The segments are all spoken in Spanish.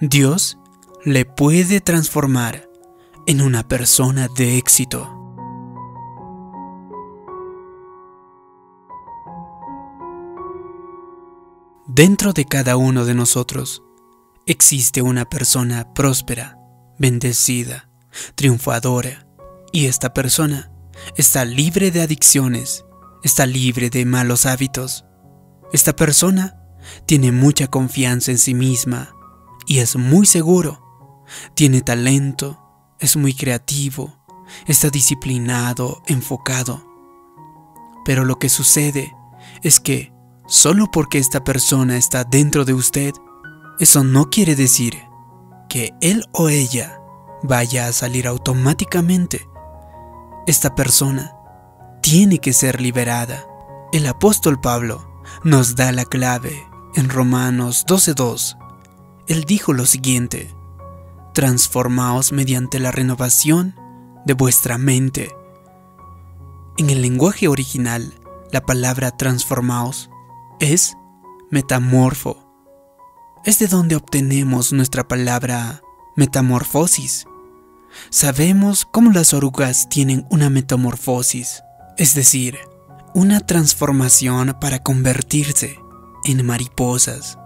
Dios le puede transformar en una persona de éxito. Dentro de cada uno de nosotros existe una persona próspera, bendecida, triunfadora, y esta persona está libre de adicciones, está libre de malos hábitos. Esta persona tiene mucha confianza en sí misma y es muy seguro. Tiene talento, es muy creativo, está disciplinado, enfocado. Pero lo que sucede es que solo porque esta persona está dentro de usted, eso no quiere decir que él o ella vaya a salir automáticamente. Esta persona tiene que ser liberada. El apóstol Pablo nos da la clave en Romanos 12.2. Él dijo lo siguiente, transformaos mediante la renovación de vuestra mente. En el lenguaje original, la palabra transformaos es metamorfo. Es de donde obtenemos nuestra palabra metamorfosis. Sabemos cómo las orugas tienen una metamorfosis, es decir, una transformación para convertirse en mariposas.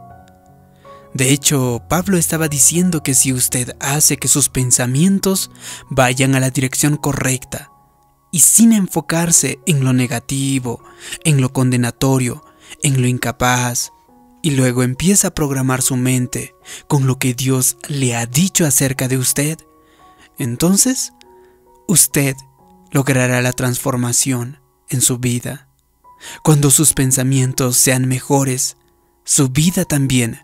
De hecho, Pablo estaba diciendo que si usted hace que sus pensamientos vayan a la dirección correcta y sin enfocarse en lo negativo, en lo condenatorio, en lo incapaz, y luego empieza a programar su mente con lo que Dios le ha dicho acerca de usted, entonces usted logrará la transformación en su vida. Cuando sus pensamientos sean mejores, su vida también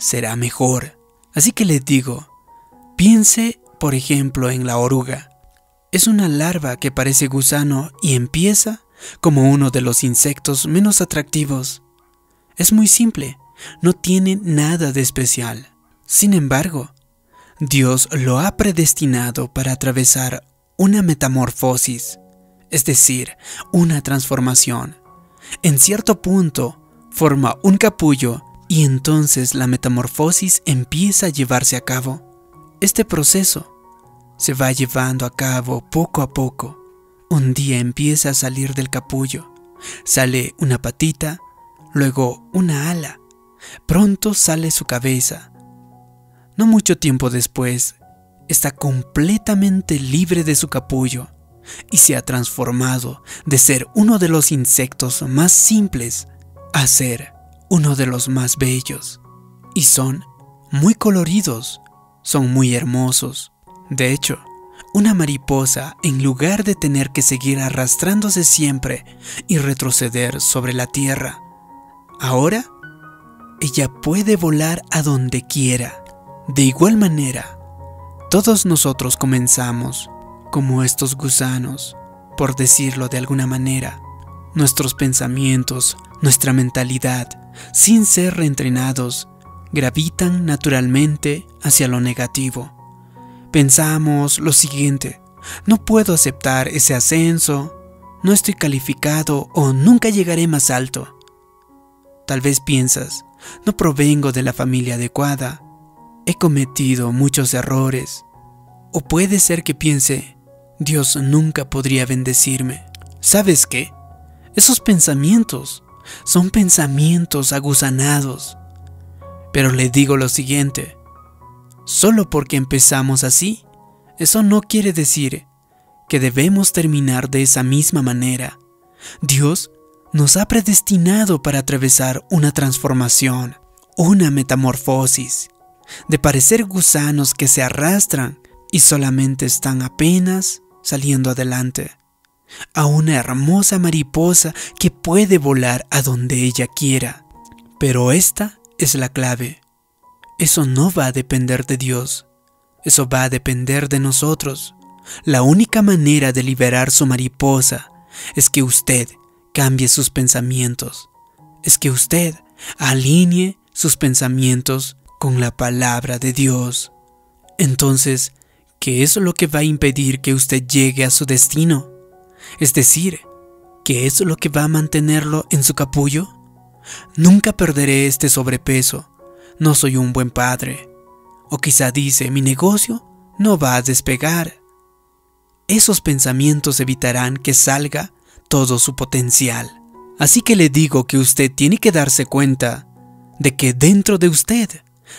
será mejor. Así que les digo, piense, por ejemplo, en la oruga. Es una larva que parece gusano y empieza como uno de los insectos menos atractivos. Es muy simple, no tiene nada de especial. Sin embargo, Dios lo ha predestinado para atravesar una metamorfosis, es decir, una transformación. En cierto punto, forma un capullo y entonces la metamorfosis empieza a llevarse a cabo. Este proceso se va llevando a cabo poco a poco. Un día empieza a salir del capullo. Sale una patita, luego una ala. Pronto sale su cabeza. No mucho tiempo después, está completamente libre de su capullo y se ha transformado de ser uno de los insectos más simples a ser uno de los más bellos. Y son muy coloridos, son muy hermosos. De hecho, una mariposa, en lugar de tener que seguir arrastrándose siempre y retroceder sobre la tierra, ahora ella puede volar a donde quiera. De igual manera, todos nosotros comenzamos como estos gusanos, por decirlo de alguna manera. Nuestros pensamientos, nuestra mentalidad, sin ser reentrenados, gravitan naturalmente hacia lo negativo. Pensamos lo siguiente, no puedo aceptar ese ascenso, no estoy calificado o nunca llegaré más alto. Tal vez piensas, no provengo de la familia adecuada, he cometido muchos errores. O puede ser que piense, Dios nunca podría bendecirme. ¿Sabes qué? Esos pensamientos son pensamientos aguzanados. Pero le digo lo siguiente, solo porque empezamos así, eso no quiere decir que debemos terminar de esa misma manera. Dios nos ha predestinado para atravesar una transformación, una metamorfosis, de parecer gusanos que se arrastran y solamente están apenas saliendo adelante a una hermosa mariposa que puede volar a donde ella quiera. Pero esta es la clave. Eso no va a depender de Dios, eso va a depender de nosotros. La única manera de liberar su mariposa es que usted cambie sus pensamientos, es que usted alinee sus pensamientos con la palabra de Dios. Entonces, ¿qué es lo que va a impedir que usted llegue a su destino? Es decir, ¿qué es lo que va a mantenerlo en su capullo? Nunca perderé este sobrepeso. No soy un buen padre. O quizá dice, mi negocio no va a despegar. Esos pensamientos evitarán que salga todo su potencial. Así que le digo que usted tiene que darse cuenta de que dentro de usted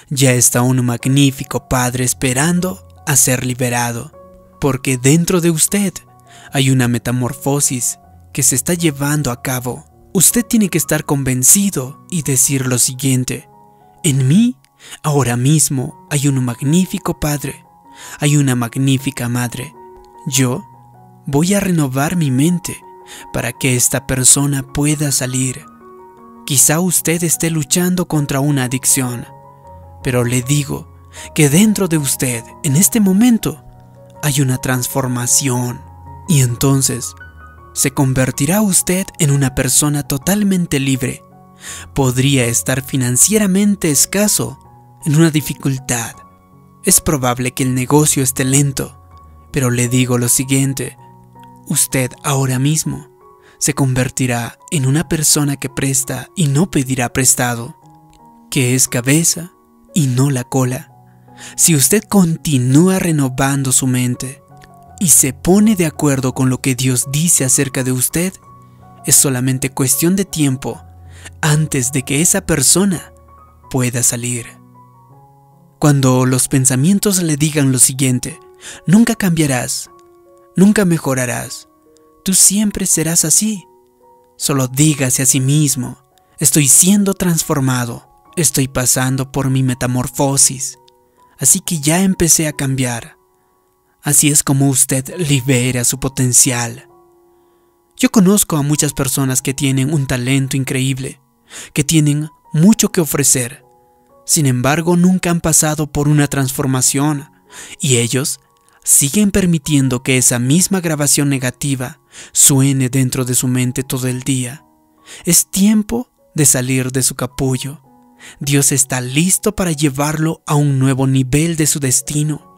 ya está un magnífico Padre esperando a ser liberado, porque dentro de usted hay una metamorfosis que se está llevando a cabo. Usted tiene que estar convencido y decir lo siguiente, en mí, ahora mismo, hay un magnífico Padre, hay una magnífica Madre. Yo voy a renovar mi mente para que esta persona pueda salir. Quizá usted esté luchando contra una adicción, pero le digo que dentro de usted, en este momento, hay una transformación. Y entonces, se convertirá usted en una persona totalmente libre. Podría estar financieramente escaso, en una dificultad. Es probable que el negocio esté lento, pero le digo lo siguiente, usted ahora mismo se convertirá en una persona que presta y no pedirá prestado, que es cabeza y no la cola. Si usted continúa renovando su mente y se pone de acuerdo con lo que Dios dice acerca de usted, es solamente cuestión de tiempo antes de que esa persona pueda salir. Cuando los pensamientos le digan lo siguiente, nunca cambiarás, nunca mejorarás, tú siempre serás así. Solo dígase a sí mismo, estoy siendo transformado, estoy pasando por mi metamorfosis, así que ya empecé a cambiar. Así es como usted libera su potencial. Yo conozco a muchas personas que tienen un talento increíble, que tienen mucho que ofrecer, sin embargo nunca han pasado por una transformación y ellos siguen permitiendo que esa misma grabación negativa suene dentro de su mente todo el día. Es tiempo de salir de su capullo. Dios está listo para llevarlo a un nuevo nivel de su destino.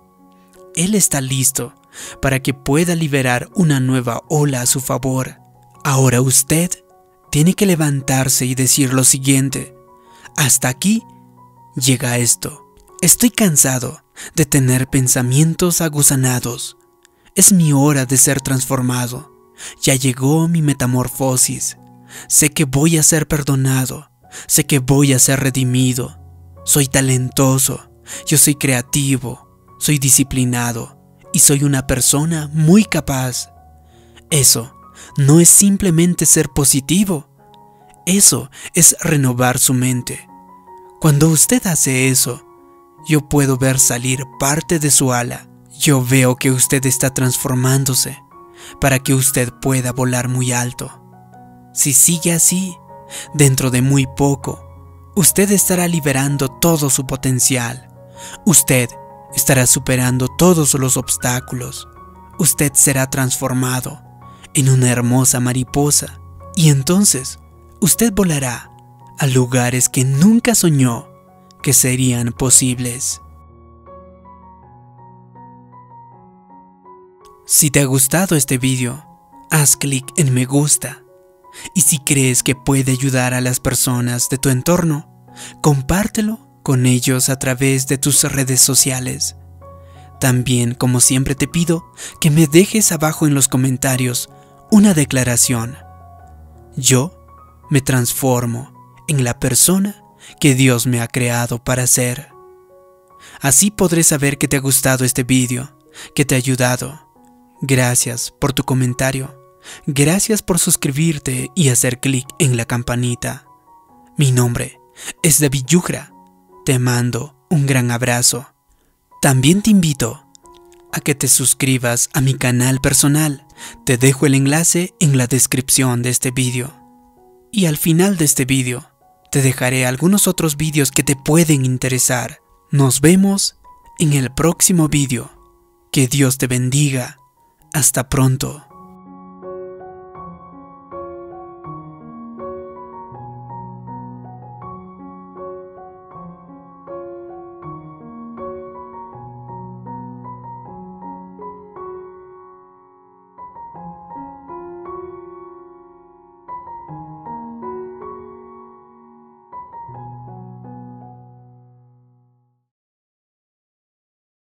Él está listo para que pueda liberar una nueva ola a su favor. Ahora usted tiene que levantarse y decir lo siguiente. Hasta aquí llega esto. Estoy cansado de tener pensamientos aguzanados. Es mi hora de ser transformado. Ya llegó mi metamorfosis. Sé que voy a ser perdonado. Sé que voy a ser redimido. Soy talentoso. Yo soy creativo. Soy disciplinado. Y soy una persona muy capaz. Eso no es simplemente ser positivo. Eso es renovar su mente. Cuando usted hace eso, yo puedo ver salir parte de su ala. Yo veo que usted está transformándose para que usted pueda volar muy alto. Si sigue así, dentro de muy poco, usted estará liberando todo su potencial. Usted estará superando todos los obstáculos. Usted será transformado en una hermosa mariposa y entonces usted volará a lugares que nunca soñó que serían posibles. Si te ha gustado este vídeo, haz clic en me gusta. Y si crees que puede ayudar a las personas de tu entorno, compártelo con ellos a través de tus redes sociales. También, como siempre te pido, que me dejes abajo en los comentarios una declaración. Yo me transformo en la persona que Dios me ha creado para ser. Así podré saber que te ha gustado este vídeo, que te ha ayudado. Gracias por tu comentario. Gracias por suscribirte y hacer clic en la campanita. Mi nombre es David Yugra. Te mando un gran abrazo. También te invito a que te suscribas a mi canal personal. Te dejo el enlace en la descripción de este vídeo. Y al final de este vídeo te dejaré algunos otros vídeos que te pueden interesar. Nos vemos en el próximo vídeo. Que Dios te bendiga. Hasta pronto.